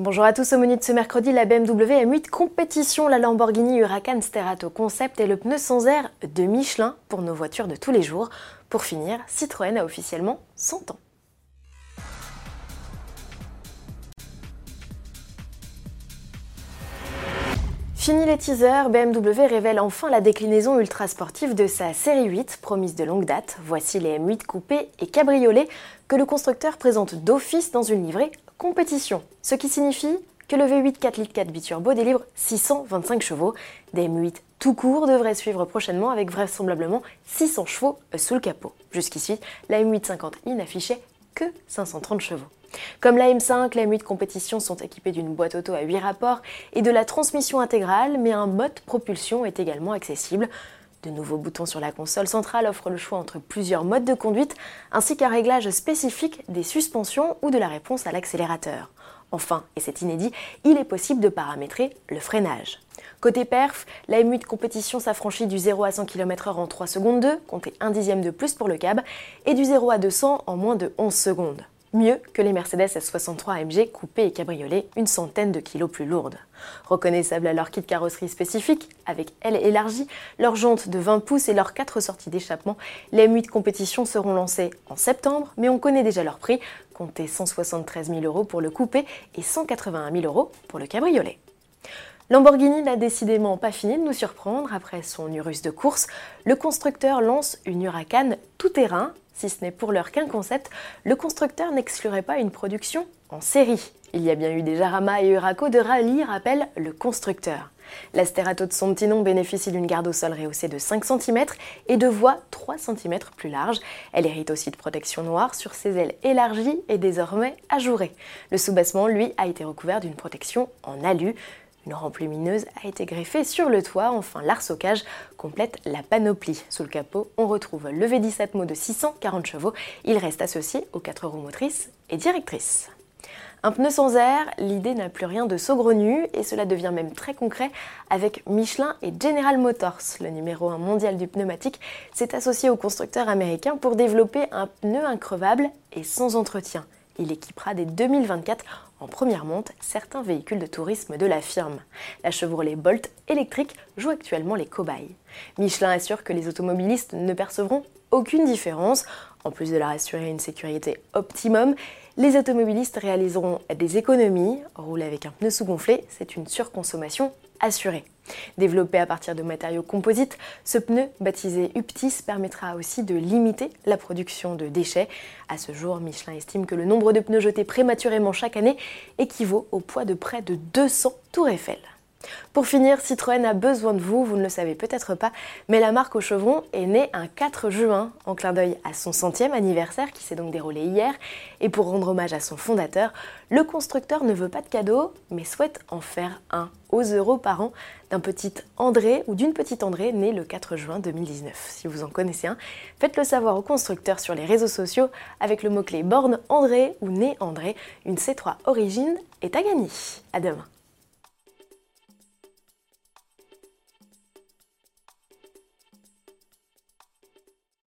Bonjour à tous, au menu de ce mercredi, la BMW M8 compétition, la Lamborghini Huracan Sterato Concept et le pneu sans air de Michelin pour nos voitures de tous les jours. Pour finir, Citroën a officiellement 100 ans. Fini les teasers, BMW révèle enfin la déclinaison ultra sportive de sa série 8, promise de longue date. Voici les M8 coupés et cabriolets que le constructeur présente d'office dans une livrée compétition. Ce qui signifie que le V8 4 litres 4 biturbo délivre 625 chevaux. Des M8 tout court devraient suivre prochainement avec vraisemblablement 600 chevaux sous le capot. Jusqu'ici, la M8 50i n'affichait que 530 chevaux. Comme la M5, les M8 compétition sont équipées d'une boîte auto à 8 rapports et de la transmission intégrale, mais un mode propulsion est également accessible. De nouveaux boutons sur la console centrale offrent le choix entre plusieurs modes de conduite, ainsi qu'un réglage spécifique des suspensions ou de la réponse à l'accélérateur. Enfin, et c'est inédit, il est possible de paramétrer le freinage. Côté perf, la M8 compétition s'affranchit du 0 à 100 km/h en 3 secondes 2, comptez un dixième de plus pour le cab, et du 0 à 200 en moins de 11 secondes mieux que les Mercedes S63 AMG coupées et cabriolées une centaine de kilos plus lourdes. Reconnaissables à leur kit carrosserie spécifique, avec ailes élargies, leurs jantes de 20 pouces et leurs 4 sorties d'échappement, les M8 compétition seront lancées en septembre, mais on connaît déjà leur prix, comptez 173 000 euros pour le coupé et 181 000 euros pour le cabriolet. Lamborghini n'a décidément pas fini de nous surprendre. Après son Urus de course, le constructeur lance une Huracan tout-terrain. Si ce n'est pour l'heure qu'un concept, le constructeur n'exclurait pas une production en série. Il y a bien eu des Jarama et Huraco de rallye, rappelle le constructeur. La Sterato de son bénéficie d'une garde au sol rehaussée de 5 cm et de voies 3 cm plus larges. Elle hérite aussi de protection noire sur ses ailes élargies et désormais ajourées. Le sous-bassement, lui, a été recouvert d'une protection en alu. Une rampe lumineuse a été greffée sur le toit. Enfin, l'arsocage complète la panoplie. Sous le capot, on retrouve le V10 Atmo de 640 chevaux. Il reste associé aux 4 roues motrices et directrices. Un pneu sans air, l'idée n'a plus rien de saugrenu et cela devient même très concret avec Michelin et General Motors. Le numéro 1 mondial du pneumatique s'est associé au constructeur américain pour développer un pneu increvable et sans entretien. Il équipera dès 2024 en première monte certains véhicules de tourisme de la firme. La Chevrolet Bolt électrique joue actuellement les cobayes. Michelin assure que les automobilistes ne percevront aucune différence. En plus de leur assurer une sécurité optimum, les automobilistes réaliseront des économies. Rouler avec un pneu sous-gonflé, c'est une surconsommation assurée. Développé à partir de matériaux composites, ce pneu, baptisé Uptis, permettra aussi de limiter la production de déchets. À ce jour, Michelin estime que le nombre de pneus jetés prématurément chaque année équivaut au poids de près de 200 tours Eiffel. Pour finir, Citroën a besoin de vous, vous ne le savez peut-être pas, mais la marque au chevron est née un 4 juin, en clin d'œil à son centième anniversaire qui s'est donc déroulé hier. Et pour rendre hommage à son fondateur, le constructeur ne veut pas de cadeau, mais souhaite en faire un aux euros par an d'un petit André ou d'une petite André née le 4 juin 2019. Si vous en connaissez un, faites-le savoir au constructeur sur les réseaux sociaux avec le mot-clé borne André ou né André. Une C3 Origine est à gagner. À demain.